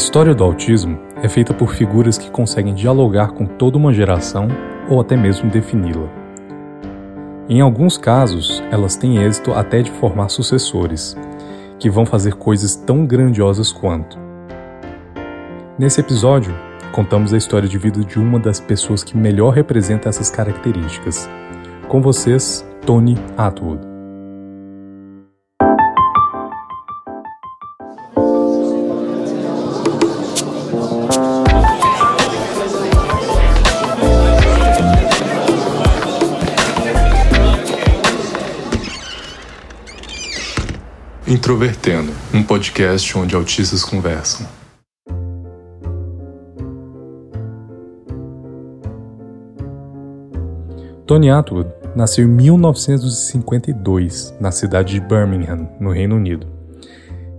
história do autismo é feita por figuras que conseguem dialogar com toda uma geração ou até mesmo defini-la. Em alguns casos, elas têm êxito até de formar sucessores, que vão fazer coisas tão grandiosas quanto. Nesse episódio, contamos a história de vida de uma das pessoas que melhor representa essas características. Com vocês, Tony Atwood. Introvertendo, um podcast onde autistas conversam. Tony Atwood nasceu em 1952 na cidade de Birmingham, no Reino Unido,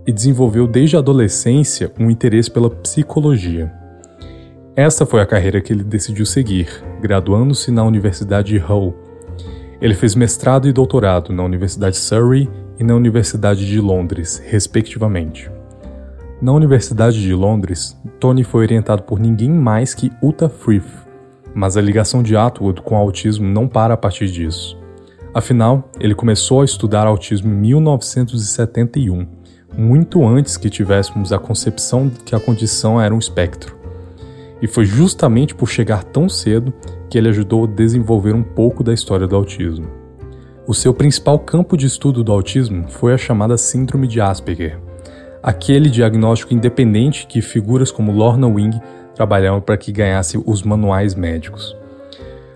e desenvolveu desde a adolescência um interesse pela psicologia. Esta foi a carreira que ele decidiu seguir, graduando-se na Universidade de Hull. Ele fez mestrado e doutorado na Universidade Surrey e na Universidade de Londres, respectivamente. Na Universidade de Londres, Tony foi orientado por ninguém mais que Uta Frith, mas a ligação de Atwood com o autismo não para a partir disso. Afinal, ele começou a estudar autismo em 1971, muito antes que tivéssemos a concepção de que a condição era um espectro. E foi justamente por chegar tão cedo que ele ajudou a desenvolver um pouco da história do autismo. O seu principal campo de estudo do autismo foi a chamada Síndrome de Asperger, aquele diagnóstico independente que figuras como Lorna Wing trabalhavam para que ganhasse os manuais médicos.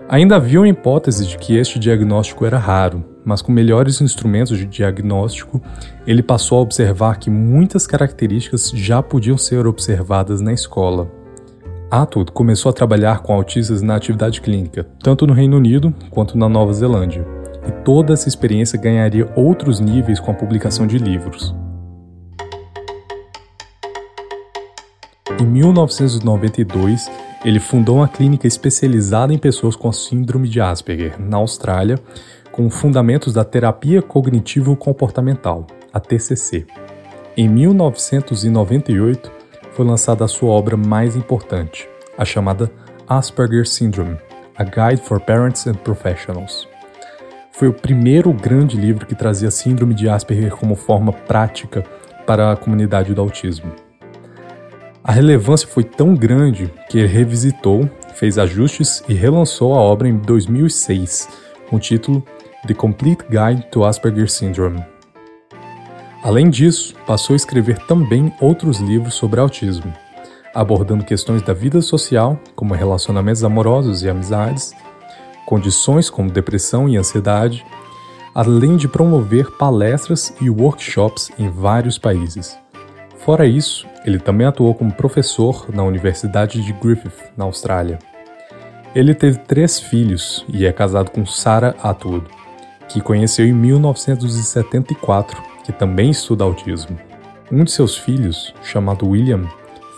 Ainda havia uma hipótese de que este diagnóstico era raro, mas com melhores instrumentos de diagnóstico, ele passou a observar que muitas características já podiam ser observadas na escola. Atwood começou a trabalhar com autistas na atividade clínica, tanto no Reino Unido quanto na Nova Zelândia e toda essa experiência ganharia outros níveis com a publicação de livros. Em 1992, ele fundou uma clínica especializada em pessoas com síndrome de Asperger, na Austrália, com fundamentos da terapia cognitivo-comportamental, a TCC. Em 1998, foi lançada a sua obra mais importante, a chamada Asperger Syndrome: A Guide for Parents and Professionals foi o primeiro grande livro que trazia a síndrome de Asperger como forma prática para a comunidade do autismo. A relevância foi tão grande que ele revisitou, fez ajustes e relançou a obra em 2006, com o título The Complete Guide to Asperger Syndrome. Além disso, passou a escrever também outros livros sobre autismo, abordando questões da vida social, como relacionamentos amorosos e amizades, condições como depressão e ansiedade, além de promover palestras e workshops em vários países. Fora isso, ele também atuou como professor na Universidade de Griffith, na Austrália. Ele teve três filhos e é casado com Sarah Atwood, que conheceu em 1974, que também estuda autismo. Um de seus filhos, chamado William,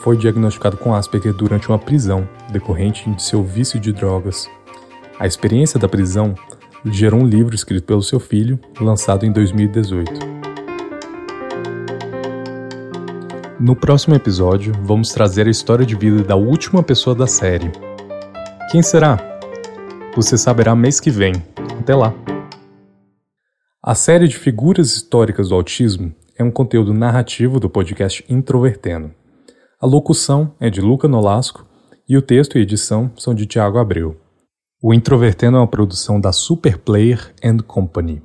foi diagnosticado com Asperger durante uma prisão decorrente de seu vício de drogas. A experiência da prisão gerou um livro escrito pelo seu filho, lançado em 2018. No próximo episódio, vamos trazer a história de vida da última pessoa da série. Quem será? Você saberá mês que vem. Até lá! A série de figuras históricas do autismo é um conteúdo narrativo do podcast Introvertendo. A locução é de Luca Nolasco e o texto e edição são de Tiago Abreu. O Introvertendo é uma produção da Super Player and Company.